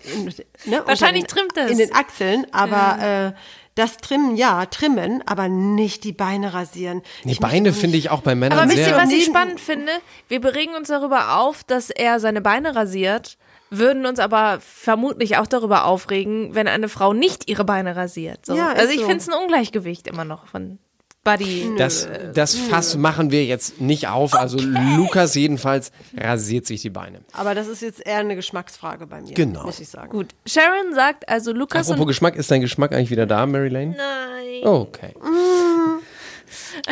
ne,
Wahrscheinlich
den,
trimmt das.
In den Achseln, aber äh, das Trimmen, ja, trimmen, aber nicht die Beine rasieren.
Nee,
Ich
Beine finde ich auch bei Männern
Aber wisst ihr,
sehr.
was ich spannend finde? Wir beregen uns darüber auf, dass er seine Beine rasiert, würden uns aber vermutlich auch darüber aufregen, wenn eine Frau nicht ihre Beine rasiert. So.
Ja, ist
also ich
so.
finde es ein Ungleichgewicht immer noch von Buddy.
Das, das Fass machen wir jetzt nicht auf. Also Lukas jedenfalls rasiert sich die Beine.
Aber das ist jetzt eher eine Geschmacksfrage bei mir,
Genau.
muss ich sagen.
Gut. Sharon sagt also Lukas
Apropos
und
Geschmack, ist dein Geschmack eigentlich wieder da, Mary Lane?
Nein.
Okay.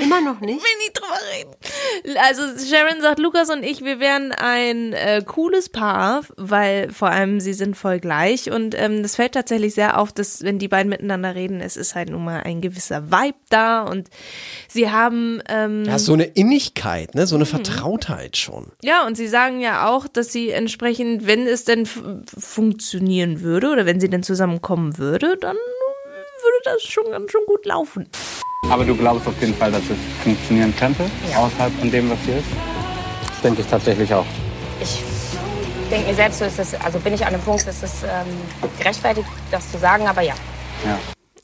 Immer noch nicht?
will nicht drüber reden. Also Sharon sagt, Lukas und ich, wir wären ein äh, cooles Paar, weil vor allem sie sind voll gleich und ähm, das fällt tatsächlich sehr auf, dass wenn die beiden miteinander reden, es ist halt nun mal ein gewisser Vibe da und sie haben ähm,
Ja, so eine Innigkeit, ne? so eine Vertrautheit schon.
ja und sie sagen ja auch, dass sie entsprechend, wenn es denn f- funktionieren würde oder wenn sie denn zusammenkommen würde, dann würde das schon ganz schön gut laufen.
Aber du glaubst auf jeden Fall, dass es funktionieren könnte, außerhalb von dem, was hier ist? Das denke ich tatsächlich auch.
Ich denke mir selbst, so ist es, also bin ich an einem Punkt, es ist ähm, gerechtfertigt, das zu sagen, aber ja.
Ja.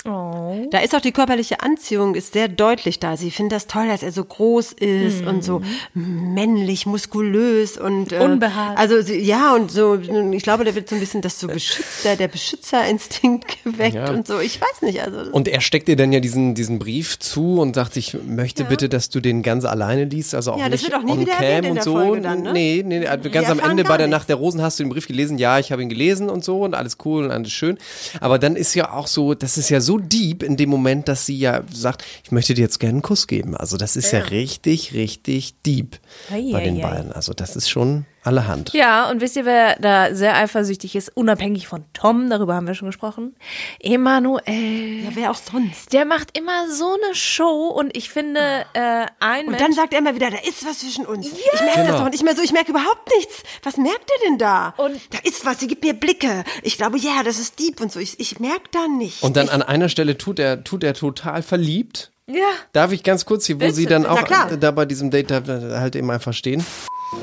Oh.
Da ist auch die körperliche Anziehung ist sehr deutlich da. Sie findet das toll, dass er so groß ist und so männlich, muskulös und äh,
Unbehaart.
Also sie, ja und so. Ich glaube, da wird so ein bisschen das so Beschützer, der Beschützerinstinkt geweckt
Ja.
und so. Ich weiß nicht. Also
Und er steckt dir dann ja diesen, diesen Brief zu und sagt, ich möchte bitte, dass du den ganz alleine liest. Also auch
Ja, das
nicht
wird auch nie
on
wieder
cam und
der
so.
Folge dann, ne?
Nee, nee, also ganz am
erfahren
Ende bei der. Nacht der Rosen hast du den Brief gelesen. Ja, ich habe ihn gelesen und so und alles cool und alles schön. Aber dann ist ja auch so, das ist ja so deep in dem Moment, dass sie ja sagt, ich möchte dir jetzt gerne einen Kuss geben. Also das ist ja, richtig, richtig deep
Ei,
bei
ei,
den
ei.
beiden. Also das ist schon allerhand.
Ja, und wisst ihr, wer da sehr eifersüchtig ist, unabhängig von Tom, darüber haben wir schon gesprochen? Emanuel.
ja, wer auch sonst.
Der macht immer so eine Show und ich finde, äh, ein
Und
Mensch,
dann sagt er immer wieder, da ist was zwischen uns. Ich merke
Genau.
das doch nicht mehr so. Ich merke überhaupt nichts. Was merkt ihr denn da?
Und-
da ist was. Sie gibt mir Blicke. Ich glaube, ja, das ist deep und so. Ich, ich merke da nichts.
Und dann
ich,
an einer Stelle tut er, tut er total verliebt.
ja,
Darf ich ganz kurz hier, wo
Bitte.
sie dann auch
klar.
da bei diesem Date da, da halt eben einfach stehen?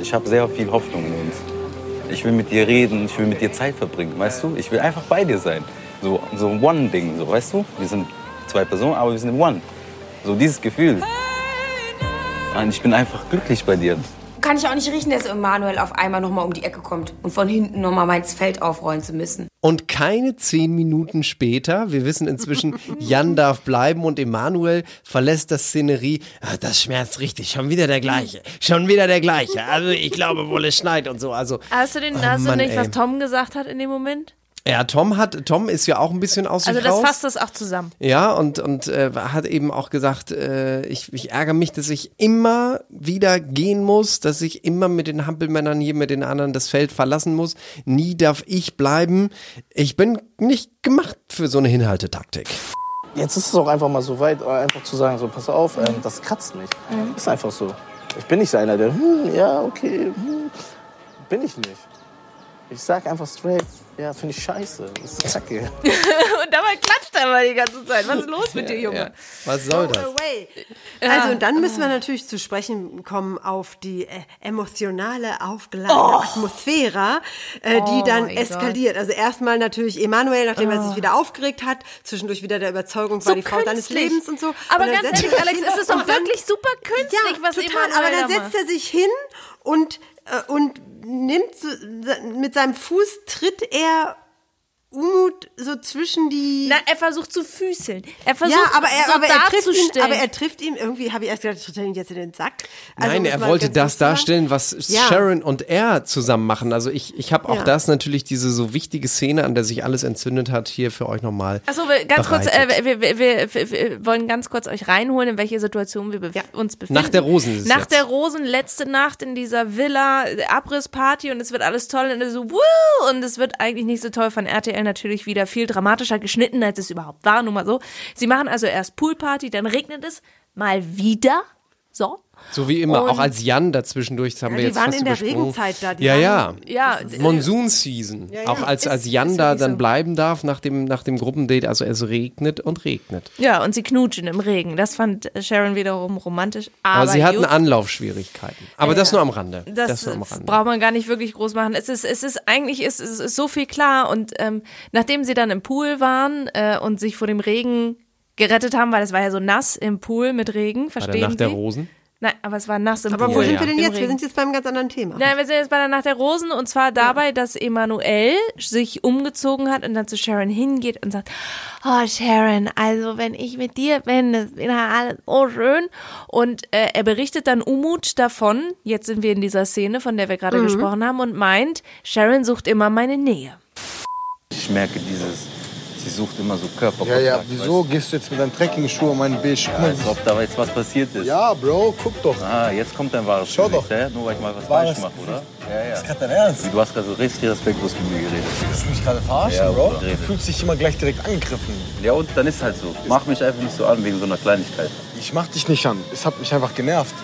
Ich habe sehr viel Hoffnung in uns. Ich will mit dir reden, ich will mit dir Zeit verbringen, weißt du? Ich will einfach bei dir sein. So, so ein One-Ding, so, weißt du? Wir sind zwei Personen, aber wir sind One. So dieses Gefühl. Und ich bin einfach glücklich bei dir.
Kann ich auch nicht riechen, dass Emanuel auf einmal nochmal um die Ecke kommt und von hinten nochmal meins Feld aufrollen zu müssen.
Und keine zehn Minuten später, wir wissen inzwischen, Jan darf bleiben und Emanuel verlässt das Szenerie. Ah, das schmerzt richtig, schon wieder der gleiche, schon wieder der gleiche. Also ich glaube wohl, es schneit und so. Also
hast du den,
Oh
hast
Mann,
du nicht,
ey.
was Tom gesagt hat in dem Moment?
Ja, Tom hat, Tom ist ja auch ein bisschen aus
Also
sich
das
raus.
fasst das auch zusammen.
Ja, und, und äh, hat eben auch gesagt, äh, ich, ich ärgere mich, dass ich immer wieder gehen muss, dass ich immer mit den Hampelmännern hier, mit den anderen das Feld verlassen muss. Nie darf ich bleiben. Ich bin nicht gemacht für so eine Hinhaltetaktik.
Jetzt ist es auch einfach mal so weit, einfach zu sagen, so pass auf, ähm, das kratzt mich. Ist einfach so. Ich bin nicht so einer, der, hm, ja, okay, hm, bin ich nicht. Ich sag einfach straight, ja, finde ich scheiße, das ist kacke.
Und dabei klatscht er mal die ganze Zeit. Was ist los mit dir, Junge?
Ja. Was soll das?
Away. Also und dann müssen wir natürlich zu sprechen kommen auf die äh, emotionale, aufgeladene Atmosphäre, äh, die
Oh
dann eskaliert. Also erstmal natürlich Emanuel, nachdem er sich wieder aufgeregt hat, zwischendurch wieder der Überzeugung war die Frau seines. Lebens und so.
Aber
Und
ganz ehrlich, Alex,
hin
es ist doch wirklich super künstlich, was
total,
Emanuel
aber
da
dann setzt
macht.
er sich hin und, äh, und nimmt mit seinem Fuß tritt er Umut so zwischen die
Na, er versucht zu füßeln. Er versucht
ja, aber er,
so
aber, er trifft ihn, aber er trifft ihn irgendwie, habe ich erst gedacht, tritt er ihn jetzt in den Sack. Also
Nein, er wollte das darstellen, was
Ja.
Sharon und er zusammen machen. Also ich, ich habe auch
Ja.
das natürlich, diese so wichtige Szene, an der sich alles entzündet hat, hier für euch nochmal.
Achso, wir- ganz kurz,
bereitet.
äh, wir, wir, wir, wir, wollen ganz kurz euch reinholen, in welche Situation wir bef uns befinden.
Nach der Rosen ist es
Nach
jetzt.
der Rosen, letzte Nacht in dieser Villa, Abrissparty und es wird alles toll und so, wuh, und es wird eigentlich nicht so toll von RTL natürlich wieder viel dramatischer geschnitten, als es überhaupt war, nur mal so. Sie machen also erst Poolparty, dann regnet es mal wieder, so.
So wie immer,
Und-
auch als Jan dazwischendurch, das haben
Ja,
wir
die
jetzt
waren
fast
in der. Regenzeit da, die
Ja,
waren-
ja.
Ja,
Monsoon Season. Auch als, als Jan
ist
da
wirklich
dann
so.
bleiben darf nach dem, nach dem Gruppendate. Also es regnet und regnet.
Ja, und sie knutschen im Regen. Das fand Sharon wiederum romantisch. Aber,
Aber, sie hatten
gut.
Anlaufschwierigkeiten. Aber das nur am Rande.
Das,
nur am Rande.
braucht man gar nicht wirklich groß machen. Es ist, es ist eigentlich ist, es ist so viel klar. Und ähm, nachdem sie dann im Pool waren äh, und sich vor dem Regen gerettet haben, weil es war ja so nass im Pool mit Regen,
Bei der
verstehen
Nacht der
Sie?
Rosen.
Nein, aber es war nass im
Aber
Pool.
wo sind wir denn jetzt? Wir sind jetzt beim ganz anderen Thema.
Nein, wir sind jetzt bei der Nacht der Rosen und zwar dabei, dass Emanuel sich umgezogen hat und dann zu Sharon hingeht und sagt, oh Sharon, also wenn ich mit dir bin, das wäre alles so schön. Und äh, er berichtet dann Umut davon, jetzt sind wir in dieser Szene, von der wir gerade
Mhm.
gesprochen haben und meint, Sharon sucht immer meine Nähe.
Ich merke dieses, sie sucht immer so Körperkontakt.
Ja, ja,
weißt
wieso
du?
gehst du jetzt mit deinen Trekkingschuhen um meinen Beige? Guck
Ja, als ob da jetzt was passiert ist.
Ja, Bro, guck doch.
Ah, jetzt kommt dein wahres
Schau
Gesicht,
doch.
hä? Nur weil ich mal was
Wahres
falsch mache, oder? Ja, ja.
Ist gerade dein Ernst?
Du hast gerade so richtig respektlos mit mir geredet.
Willst du mich gerade verarschen,
Ja,
Bro? Du fühlst dich immer gleich direkt angegriffen.
Ja, und dann ist halt so. Mach mich einfach nicht so an wegen so einer Kleinigkeit.
Ich mach dich nicht an. Es hat mich einfach genervt.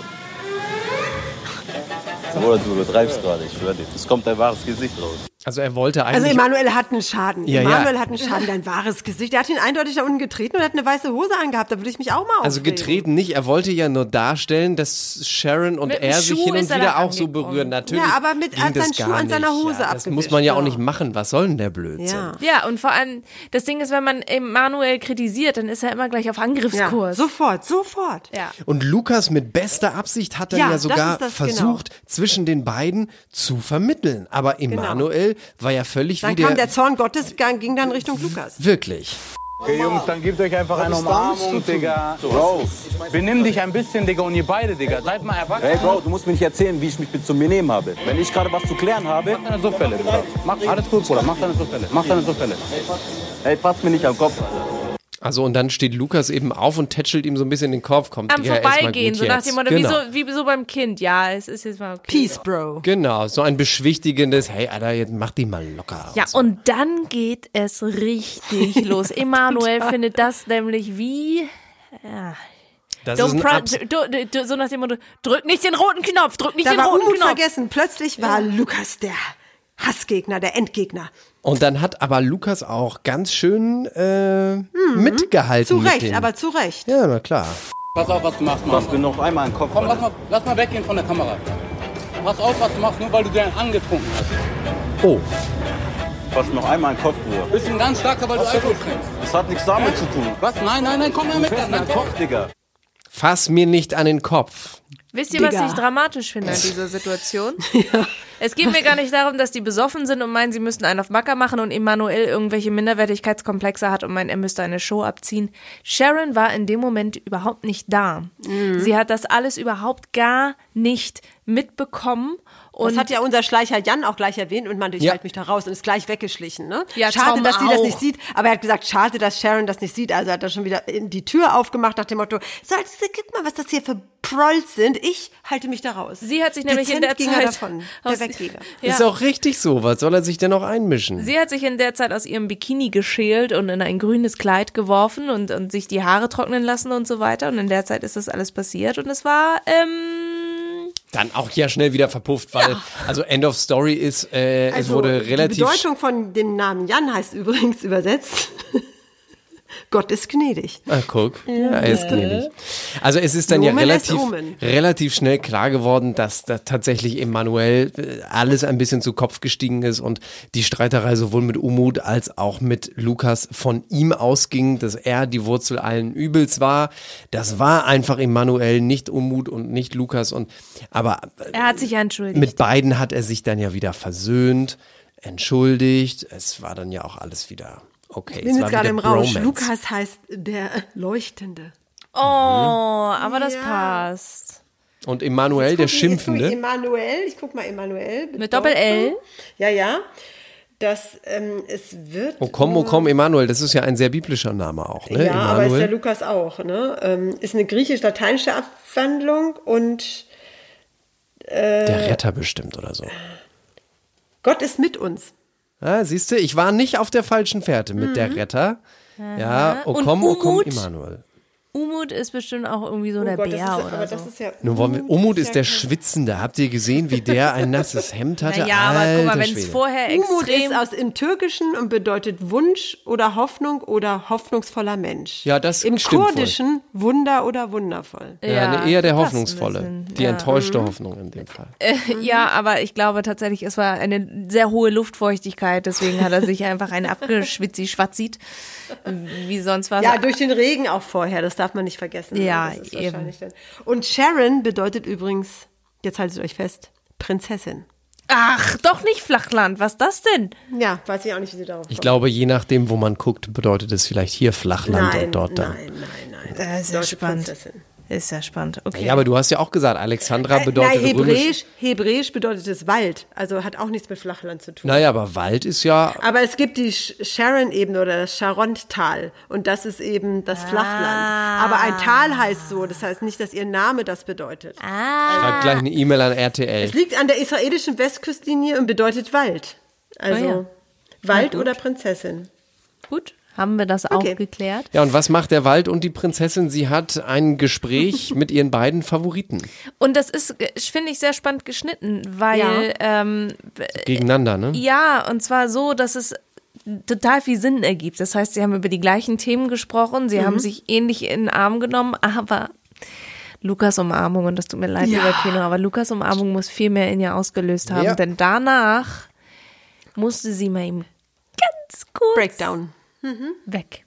Oder du übertreibst gerade, ich schwöre dir. Es kommt dein wahres Gesicht raus.
Also er wollte
Also
eigentlich.
Emanuel hat einen Schaden.
Ja, ja.
Emanuel hat einen Schaden, dein wahres Gesicht. Er hat ihn eindeutig da unten getreten und hat eine weiße Hose angehabt. Da würde ich mich auch mal
also
aufregen.
getreten nicht, er wollte ja nur darstellen, dass Sharon und er sich
Schuh
hin und
er
wieder auch so berühren. Natürlich.
Ja, aber mit- hat
das
seinen Schuh an seiner. Hose
ja, Das muss man ja auch
ja.
nicht machen. Was soll denn der Blödsinn?
Ja.
Ja, und vor allem, das Ding ist, wenn man Emanuel kritisiert, dann ist er immer gleich auf
Ja,
Angriffskurs.
sofort, sofort.
Ja.
Und Lukas mit bester Absicht hat dann
Ja,
ja,
das
sogar
ist das, genau.
versucht, zwischen den beiden zu vermitteln. Aber Emanuel war ja völlig
Dann
wie
kam
der,
Zorn Gottes, ging dann Richtung Lukas.
Wirklich.
Okay, Jungs, dann gebt euch einfach eine Umarmung? Digga. Bro, benimm dich ein bisschen, Digga, und ihr beide, Digga. Seid mal erwachsen.
Hey Bro, du musst mir nicht erzählen, wie ich mich zu mir nehmen habe. Wenn ich gerade was zu klären habe,
Mach deine Suffälle, Bruder. Mach alles gut, Bruder. Mach deine Suffälle. Mach deine Suffälle.
hey, fass mir nicht am Kopf.
Also und dann steht Lukas eben auf und tätschelt ihm so ein bisschen den Kopf. Kommt
Am Vorbeigehen, so nach dem Motto,
genau.
wie, so, wie so beim Kind. Ja, es ist jetzt mal okay.
Peace, Bro.
Genau, so ein beschwichtigendes, hey Alter, jetzt mach die mal locker.
Ja,
so.
und dann geht es richtig los. Emanuel findet das nämlich wie. Ja.
das ist
Don't
Abs
du, du, du, so nach dem Motto, drück nicht den roten Knopf, drück nicht
Da
den roten Knopf.
vergessen. Plötzlich war Lukas der Hassgegner, der Endgegner.
Und dann hat aber Lukas auch ganz schön äh, mitgehalten.
Mhm. Zu
mit
Recht,
den-
aber zu Recht.
Ja, na klar.
Pass auf, was du machst, Mann.
fass mir noch einmal einen Kopf.
Komm, lass mal, lass mal weggehen von der Kamera. Pass auf, was du machst, nur weil du den angetrunken hast.
Oh,
mir noch einmal einen Kopf, Bruder.
Bist ein ganz starker, weil du Alkohol trinkst.
Das hat nichts damit zu tun.
Was? Nein, nein, nein, komm mal mit.
Fest
Nein,
meinen Kopf, Digga.
Fass mir nicht an den Kopf.
Wisst ihr, was
Digga.
ich dramatisch finde an dieser Situation? Es geht mir gar nicht darum, dass die besoffen sind und meinen, sie müssten einen auf Macker machen und Emanuel irgendwelche Minderwertigkeitskomplexe hat und meint, er müsste eine Show abziehen. Sharon war in dem Moment überhaupt nicht da.
Mhm.
Sie hat das alles überhaupt gar nicht mitbekommen. Und
das hat ja unser Schleicher Jan auch gleich erwähnt und man, ich
Ja.
halte mich da raus und ist gleich weggeschlichen. Ne?
Ja,
schade,
Tom
dass sie das
auch.
nicht sieht. Aber er hat gesagt, schade, dass Sharon das nicht sieht. Also hat er schon wieder in die Tür aufgemacht nach dem Motto, so, guck mal, was das hier für Prolls sind. Ich halte mich da raus.
sie hat sich nämlich in
Dezent
der
ging er
Zeit
davon,
aus-
der Weggeber.
Ja.
Ist auch richtig so. Was soll er sich denn noch einmischen?
Sie hat sich in der Zeit aus ihrem Bikini geschält und in ein grünes Kleid geworfen und, und sich die Haare trocknen lassen und so weiter. Und in der Zeit ist das alles passiert. Und es war, ähm,
Dann auch ja schnell wieder verpufft, weil also End of Story ist, äh, es
Also,
wurde
Die
relativ
Bedeutung von dem Namen Jan heißt übrigens übersetzt, Gott ist gnädig.
Ah, guck. Ja, er ist gnädig. Also es ist dann ja
Nomen est
relativ, relativ schnell klar geworden, dass da tatsächlich Emanuel äh, alles ein bisschen zu Kopf gestiegen ist und die Streiterei sowohl mit Umut als auch mit Lukas von ihm ausging, dass er die Wurzel allen Übels war. Das war einfach Emanuel, nicht Umut und nicht Lukas und aber
er hat sich ja entschuldigt.
mit beiden hat er sich dann ja wieder versöhnt, entschuldigt. Es war dann ja auch alles wieder okay.
Ich bin
es
jetzt
war
gerade im Rausch.
Bromance.
Lukas heißt der Leuchtende.
oh, aber das
Ja.
passt.
Und Emanuel, der Schimpfende.
Emanuel, ich guck mal Emanuel.
Mit Doppel-L?
Ja, ja. Das, ähm, es wird.
O komm, o komm, Emanuel, das ist ja ein sehr biblischer Name auch, ne?
Ja, aber ist der
Emanuel.
Lukas auch, ne? Ähm, ist eine griechisch-lateinische Abwandlung und
der Retter bestimmt oder so.
Gott ist mit uns.
Ah, siehst du, ich war nicht auf der falschen Fährte mit der Retter. Ja, o
Und
komm, o komm,
Umut?
Emanuel.
Umut ist bestimmt auch irgendwie so
Oh
der
Gott,
Bär
das ist,
oder
aber
so.
das ist ja.
Nun wollen wir, Umut ist der
kein-
Schwitzende. Habt ihr gesehen, wie der ein nasses Hemd hatte?
naja, aber guck mal, wenn es vorher
Umut
extrem...
ist aus im Türkischen und bedeutet Wunsch oder Hoffnung oder hoffnungsvoller Mensch.
Ja, das
Im
stimmt.
Kurdischen Wunder oder wundervoll.
Ja, ne, eher der hoffnungsvolle.
bisschen,
Die
ja.
enttäuschte Hoffnung in dem Fall.
Ja, aber ich glaube tatsächlich, es war eine sehr hohe Luftfeuchtigkeit, deswegen hat er sich einfach einen abgeschwitzi schwatzit wie sonst was.
Ja, durch den Regen auch vorher. Das darf man nicht vergessen.
Ja,
das ist
eben.
Und Sharon bedeutet übrigens, jetzt haltet euch fest, Prinzessin.
Ach, doch nicht Flachland. Was das denn?
Ja, weiß ich auch nicht, wie sie darauf
Ich
kommt.
glaube, je nachdem, wo man guckt, bedeutet es vielleicht hier Flachland
nein,
und dort dann.
nein, nein, nein.
Das ist ja
Deutsche
spannend.
Prinzessin.
Ist ja spannend. Okay.
Ja, aber du hast ja auch gesagt, Alexandra bedeutet
Äh, Nein,
römisch.
Hebräisch, Hebräisch bedeutet es Wald. Also hat auch nichts mit Flachland zu tun.
Naja, aber Wald ist ja.
Aber es gibt die Sharon-Ebene oder das Sharon-Tal und das ist eben das Flachland. Aber ein Tal heißt so, das heißt nicht, dass ihr Name das bedeutet.
Schreibt gleich eine E-Mail an RTL.
Es liegt an der israelischen Westküstlinie und bedeutet Wald. Also
Oh ja.
Wald oder Prinzessin.
Gut, haben wir das auch
Okay.
geklärt.
Ja, und was macht der Wald und die Prinzessin? Sie hat ein Gespräch mit ihren beiden Favoriten
Und das ist, finde ich, sehr spannend geschnitten, weil ähm,
gegeneinander, ne?
Ja, und zwar so, dass es total viel Sinn ergibt. Das heißt, sie haben über die gleichen Themen gesprochen, sie haben sich ähnlich in den Arm genommen, aber Lukas Umarmung, und das tut mir leid,
Ja.
lieber Kino, aber Lukas Umarmung muss viel mehr in ihr ausgelöst haben,
Ja.
denn danach musste sie mal ihm ganz kurz
Breakdown.
Weg.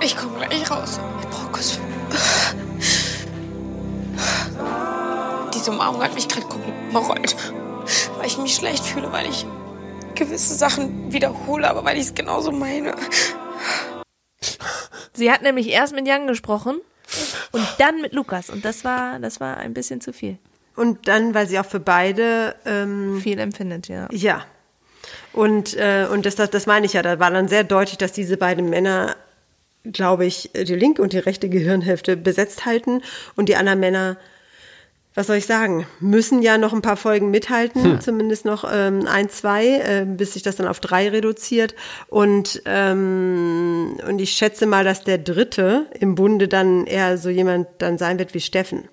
Ich komme gleich raus. Ich brauche Kuss. Diese Umarmung hat mich gerade komplett überrollt. Weil ich mich schlecht fühle, weil ich gewisse Sachen wiederhole, aber weil ich es genauso meine.
Sie hat nämlich erst mit Jan gesprochen und dann mit Lukas und das war, das war ein bisschen zu viel.
Und dann, weil sie auch für beide ähm,
Viel empfindet, ja.
Ja. Und, äh, und das, das, das meine ich ja, da war dann sehr deutlich, dass diese beiden Männer, glaube ich, die linke und die rechte Gehirnhälfte besetzt halten und die anderen Männer, was soll ich sagen, müssen ja noch ein paar Folgen mithalten,
Hm.
zumindest noch ähm, ein, zwei, äh, bis sich das dann auf drei reduziert. Und, ähm, und ich schätze mal, dass der dritte im Bunde dann eher so jemand dann sein wird wie Steffen.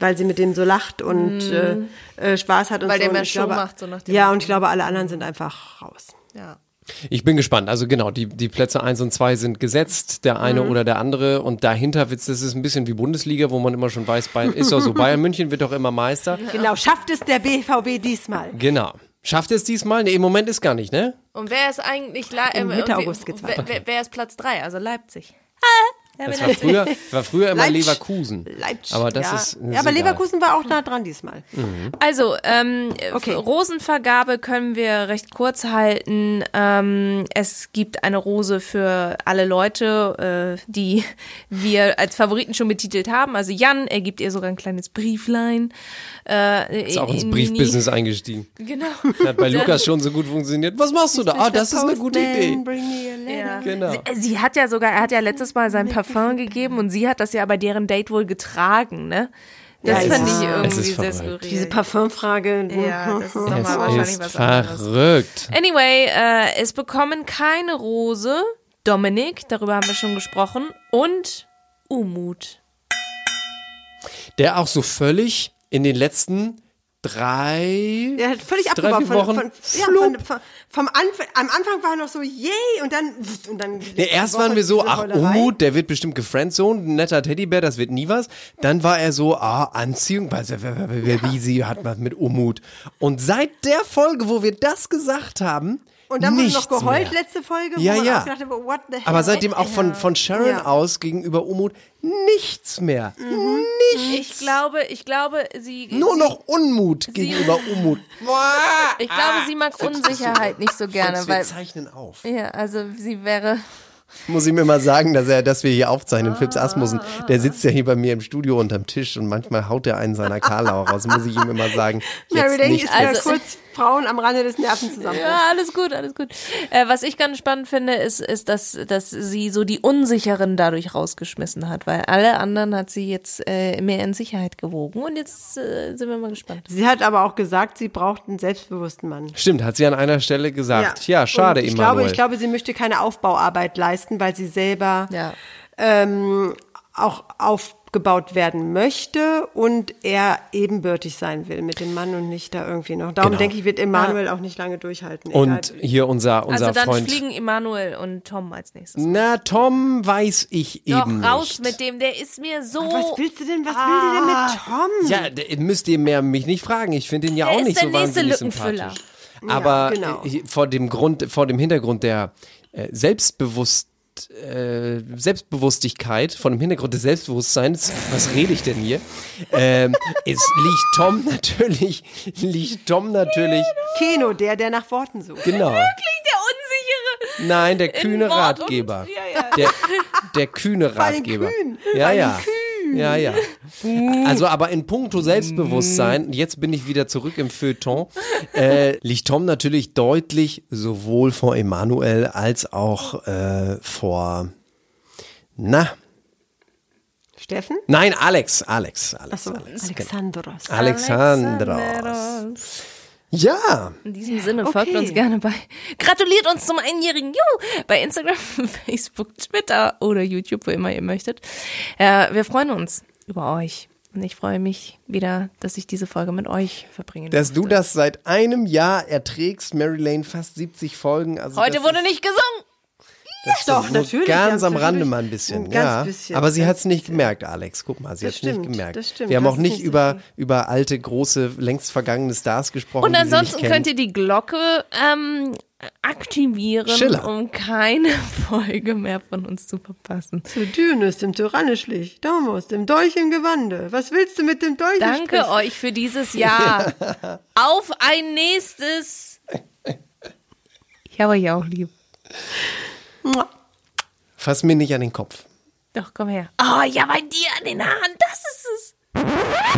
Weil sie mit dem so lacht und
Mhm.
äh, äh, Spaß hat und
Weil
so.
der
Und
mehr Show
glaube,
macht, so nach dem
Ja, und ich glaube, alle anderen sind einfach raus.
Ja.
Ich bin gespannt. Also genau, die, die Plätze 1 und 2 sind gesetzt, der eine
Mhm.
oder der andere. Und dahinter das ist ein bisschen wie Bundesliga, wo man immer schon weiß, Bayern ist doch so. Bayern München wird doch immer Meister.
Genau, schafft es der BVB diesmal?
Genau. Schafft es diesmal? Nee, im Moment ist gar nicht, ne?
Und wer ist eigentlich Le
Im
äh,
Mitte
wie-
August geht's
wer,
weiter.
wer, wer ist Platz 3? Also Leipzig.
Das war früher, war früher immer
Leipzig.
Leverkusen.
Leipzig.
Aber das
ja.
ist.
ja, aber. Leverkusen war auch nah dran diesmal.
Also, ähm,
Okay.
Rosenvergabe können wir recht kurz halten. Ähm, es gibt eine Rose für alle Leute, äh, die wir als Favoriten schon betitelt haben. Also Jan, er gibt ihr sogar ein kleines Brieflein. Äh,
Ist auch ins
in
Briefbusiness eingestiegen.
Genau.
Hat bei Lukas schon so gut funktioniert. Was machst du da? Ah, das ist eine gute Idee.
Ja.
Genau.
Sie, sie hat ja sogar, er hat ja letztes Mal sein Parfum gegeben und sie hat das ja bei deren Date wohl getragen, ne? Das
Ja,
fand ich irgendwie
ist
sehr
verrückt.
skurril.
Diese Parfumfrage.
Ja, das ist nochmal wahrscheinlich
Es ist
was anderes.
verrückt.
Anyway, äh, es bekommen keine Rose. Dominik, darüber haben wir schon gesprochen. Und Umut.
Der auch so völlig in den letzten drei.
Er hat völlig
drei,
abgebaut.
vier
Von,
Wochen.
von, ja, von, von, vom Anfang, am Anfang war er noch so, yay, und dann, und dann
Nee, erst
Woche
waren wir so, ach. Umut, der wird bestimmt gefriendzoned, ein netter Teddybär, das wird nie was. Dann war er so, ah, Anziehung, also, wie sie hat was mit Umut. Und seit der Folge, wo wir das gesagt haben,
Und dann wurde
nichts
noch geheult
mehr.
letzte Folge, wo
Ja,
man
ja.
auch gedacht hat, what the hell?
Aber seitdem auch von, von Sharon
Ja.
aus gegenüber Umut nichts mehr.
Mhm.
Ich glaube, ich glaube, sie.
Nur
sie,
noch Unmut gegenüber Umut.
Ich glaube, sie mag Unsicherheit nicht so gerne,
Fritz, wir
weil.
zeichnen auf.
Ja, also sie wäre.
Muss ich mir mal sagen, dass er, dass wir hier aufzeichnen. Fips Asmussen, der sitzt ja hier bei mir im Studio unterm Tisch und manchmal haut er einen seiner Karlau raus. Muss ich ihm immer sagen.
Mary
Jetzt
Lane
nicht.
ist wieder
Also-
kurz Frauen am Rande des Nervenzusammenbruchs.
Ja, alles gut, alles gut. Äh, was ich ganz spannend finde, ist, ist dass, dass sie so die Unsicheren dadurch rausgeschmissen hat, weil alle anderen hat sie jetzt äh, mehr in Sicherheit gewogen. Und jetzt äh, sind wir mal gespannt.
Sie hat aber auch gesagt, sie braucht einen selbstbewussten Mann.
Stimmt, hat sie an einer Stelle gesagt. Ja, schade,
Und ich
Emanuel.
glaube, ich glaube, sie möchte keine Aufbauarbeit leisten, weil sie selber
Ja.
ähm, auch aufgebaut werden möchte und er ebenbürtig sein will mit dem Mann und nicht da irgendwie noch. Darum
Genau.
denke ich, wird Emanuel auch nicht lange durchhalten.
Und
egal.
hier unser, unser
Also dann
Freund.
fliegen Emanuel und Tom als nächstes.
Na, Tom weiß ich
Doch,
eben
raus
nicht.
mit dem, der ist mir so.
was willst du denn, was will die denn mit Tom?
Ja, müsst ihr mehr mich nicht fragen. Ich finde ihn ja
Der
auch nicht so wahnsinnig
Lückenfüller.
sympathisch. Aber
genau.
äh, vor dem Grund, vor dem Hintergrund der äh, äh, Selbstbewusstigkeit, von dem Hintergrund des Selbstbewusstseins, was rede ich denn hier? Ähm, es liegt Tom natürlich, liegt Tom natürlich,
Keno, der, der nach Worten sucht.
genau.
Der unsichere.
Nein, der kühne
Wort und-
Ratgeber.
Ja, ja.
Der, der kühne Ratgeber.
kühn.
Ja, ja.
kühn.
Ja, ja. Also, aber in puncto Selbstbewusstsein, jetzt bin ich wieder zurück im Feuilleton, äh, liegt Tom natürlich deutlich sowohl vor Emanuel als auch äh, vor, na,
Steffen?
nein, Alex, Alex, Alex, Alex.
Alexandros.
Alexandros. Ja,
In diesem Sinne folgt
Okay.
uns gerne bei. Gratuliert uns zum einjährigen Juhu bei Instagram, Facebook, Twitter oder YouTube, wo immer ihr möchtet. Äh, wir freuen uns über euch. Und ich freue mich wieder, dass ich diese Folge mit euch verbringen
dass du
durfte.
das seit einem Jahr erträgst, Mary Lane, fast 70 Folgen. Also
Heute wurde nicht gesungen.
Das
Doch,
nur
natürlich,
Ganz am Rande mal ein bisschen.
ein ganz
ja.
bisschen,
Aber sie hat es nicht gemerkt, Alex. Guck mal, sie hat es nicht
stimmt,
gemerkt.
das stimmt,
Wir haben
das
auch nicht
so
über, über alte, große, längst vergangene Stars gesprochen.
Und
die sie nicht
ansonsten könnt ihr die Glocke ähm, aktivieren,
Schiller.
um keine Folge mehr von uns zu verpassen.
Zu Dünus, dem Tyrannischlich, Domus, dem Dolch im Gewande. Was willst du mit dem Dolch?
Danke
sprechen?
euch für dieses Jahr. Auf ein nächstes. Ich habe euch auch lieb.
Fass mir nicht an den Kopf.
Doch, komm her. Oh, ja, bei dir an den Haaren, das ist es.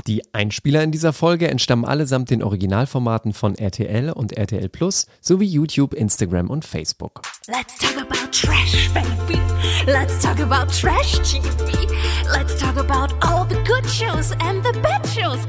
Die Einspieler in dieser Folge entstammen allesamt den Originalformaten von RTL und RTL Plus sowie YouTube, Instagram und Facebook.
Let's talk about trash, baby. Let's talk about trash TV. Let's talk about all the good shows and the bad shows.